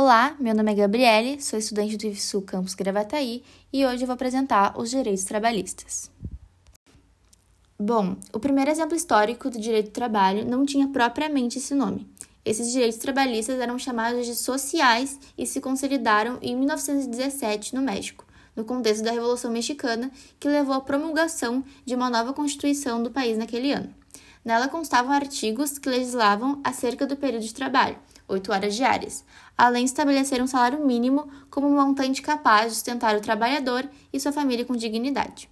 Olá, meu nome é Gabriele, sou estudante do IFSU Campus Gravataí e hoje eu vou apresentar os direitos trabalhistas. Bom, o primeiro exemplo histórico do direito do trabalho não tinha propriamente esse nome. Esses direitos trabalhistas eram chamados de sociais e se consolidaram em 1917 no México, no contexto da Revolução Mexicana, que levou à promulgação de uma nova constituição do país naquele ano. Nela constavam artigos que legislavam acerca do período de trabalho, oito horas diárias, além de estabelecer um salário mínimo como um montante capaz de sustentar o trabalhador e sua família com dignidade.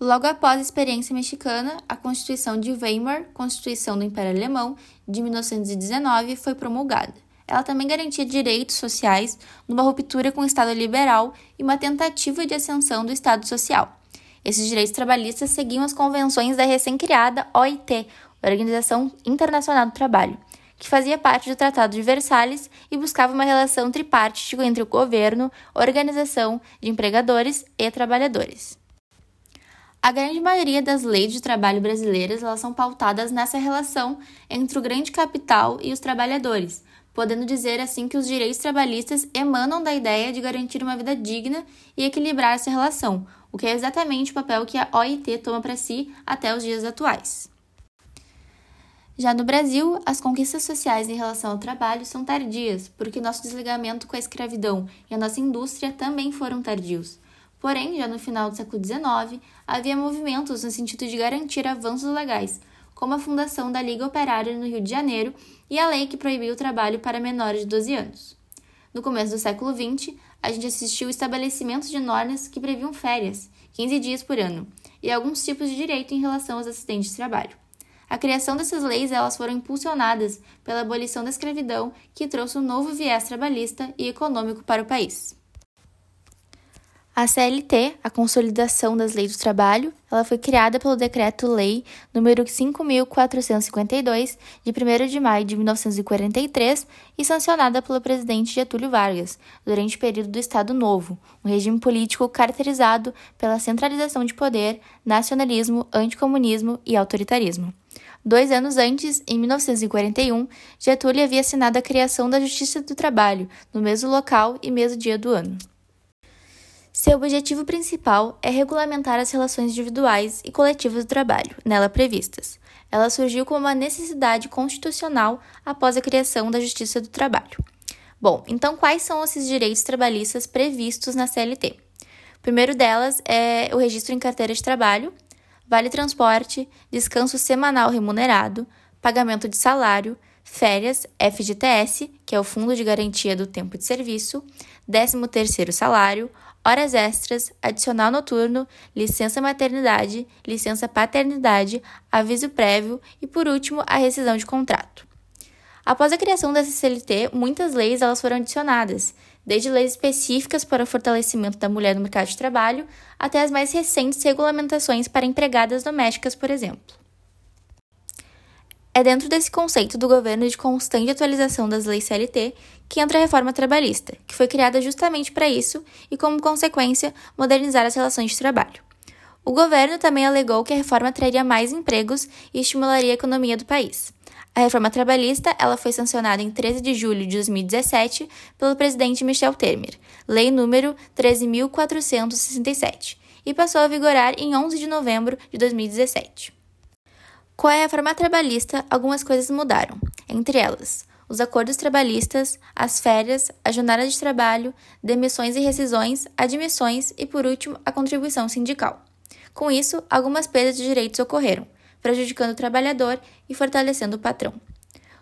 Logo após a experiência mexicana, a Constituição de Weimar, Constituição do Império Alemão, de 1919, foi promulgada. Ela também garantia direitos sociais numa ruptura com o Estado liberal e uma tentativa de ascensão do Estado social. Esses direitos trabalhistas seguiam as convenções da recém-criada OIT, Organização Internacional do Trabalho, que fazia parte do Tratado de Versalhes e buscava uma relação tripartite entre o governo, organização de empregadores e trabalhadores. A grande maioria das leis de trabalho brasileiras elas são pautadas nessa relação entre o grande capital e os trabalhadores, podendo dizer assim que os direitos trabalhistas emanam da ideia de garantir uma vida digna e equilibrar essa relação, o que é exatamente o papel que a OIT toma para si até os dias atuais. Já no Brasil, as conquistas sociais em relação ao trabalho são tardias, porque nosso desligamento com a escravidão e a nossa indústria também foram tardios. Porém, já no final do século XIX, havia movimentos no sentido de garantir avanços legais, como a fundação da Liga Operária no Rio de Janeiro e a lei que proibiu o trabalho para menores de 12 anos. No começo do século XX, a gente assistiu o estabelecimento de normas que previam férias, 15 dias por ano, e alguns tipos de direito em relação aos assistentes de trabalho. A criação dessas leis elas foram impulsionadas pela abolição da escravidão, que trouxe um novo viés trabalhista e econômico para o país. A CLT, a Consolidação das Leis do Trabalho, ela foi criada pelo Decreto-Lei número 5.452, de 1 de maio de 1943 e sancionada pelo presidente Getúlio Vargas, durante o período do Estado Novo, um regime político caracterizado pela centralização de poder, nacionalismo, anticomunismo e autoritarismo. Dois anos antes, em 1941, Getúlio havia assinado a criação da Justiça do Trabalho, no mesmo local e mesmo dia do ano. Seu objetivo principal é regulamentar as relações individuais e coletivas do trabalho, nela previstas. Ela surgiu como uma necessidade constitucional após a criação da Justiça do Trabalho. Bom, então quais são esses direitos trabalhistas previstos na CLT? O primeiro delas é o registro em carteira de trabalho, vale transporte, descanso semanal remunerado, pagamento de salário, férias, FGTS, que é o Fundo de Garantia do Tempo de Serviço, 13º salário, horas extras, adicional noturno, licença maternidade, licença paternidade, aviso prévio e, por último, a rescisão de contrato. Após a criação da CLT, muitas leis elas foram adicionadas, desde leis específicas para o fortalecimento da mulher no mercado de trabalho até as mais recentes regulamentações para empregadas domésticas, por exemplo. É dentro desse conceito do governo de constante atualização das leis CLT que entra a reforma trabalhista, que foi criada justamente para isso e, como consequência, modernizar as relações de trabalho. O governo também alegou que a reforma traria mais empregos e estimularia a economia do país. A reforma trabalhista ela foi sancionada em 13 de julho de 2017 pelo presidente Michel Temer, lei número 13.467, e passou a vigorar em 11 de novembro de 2017. Com a reforma trabalhista, algumas coisas mudaram, entre elas os acordos trabalhistas, as férias, a jornada de trabalho, demissões e rescisões, admissões e, por último, a contribuição sindical. Com isso, algumas perdas de direitos ocorreram, prejudicando o trabalhador e fortalecendo o patrão.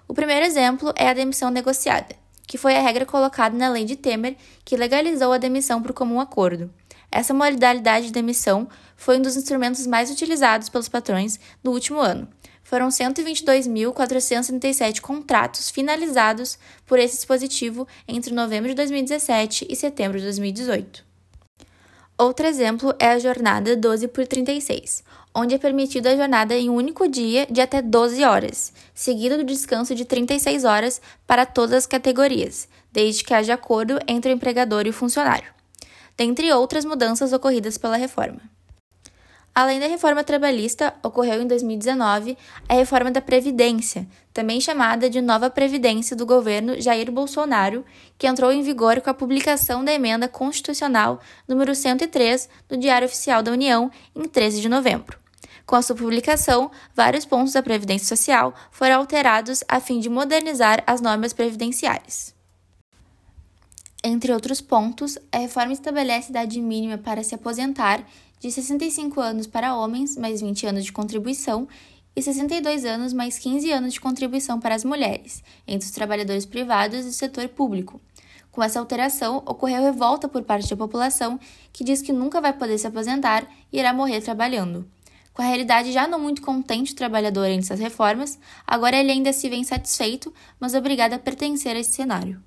O primeiro exemplo é a demissão negociada, que foi a regra colocada na lei de Temer, que legalizou a demissão por comum acordo. Essa modalidade de demissão foi um dos instrumentos mais utilizados pelos patrões no último ano, foram 122.437 contratos finalizados por esse dispositivo entre novembro de 2017 e setembro de 2018. Outro exemplo é a jornada 12 por 36, onde é permitida a jornada em um único dia de até 12 horas, seguida do descanso de 36 horas para todas as categorias, desde que haja acordo entre o empregador e o funcionário, dentre outras mudanças ocorridas pela reforma. Além da reforma trabalhista, ocorreu em 2019 a reforma da Previdência, também chamada de Nova Previdência do governo Jair Bolsonaro, que entrou em vigor com a publicação da emenda constitucional número 103 do Diário Oficial da União em 13 de novembro. Com a sua publicação, vários pontos da Previdência Social foram alterados a fim de modernizar as normas previdenciárias. Entre outros pontos, a reforma estabelece idade mínima para se aposentar de 65 anos para homens, mais 20 anos de contribuição, e 62 anos mais 15 anos de contribuição para as mulheres, entre os trabalhadores privados e o setor público. Com essa alteração, ocorreu revolta por parte da população que diz que nunca vai poder se aposentar e irá morrer trabalhando. Com a realidade já não muito contente do trabalhador antes das reformas, agora ele ainda se vê insatisfeito, mas obrigado a pertencer a esse cenário.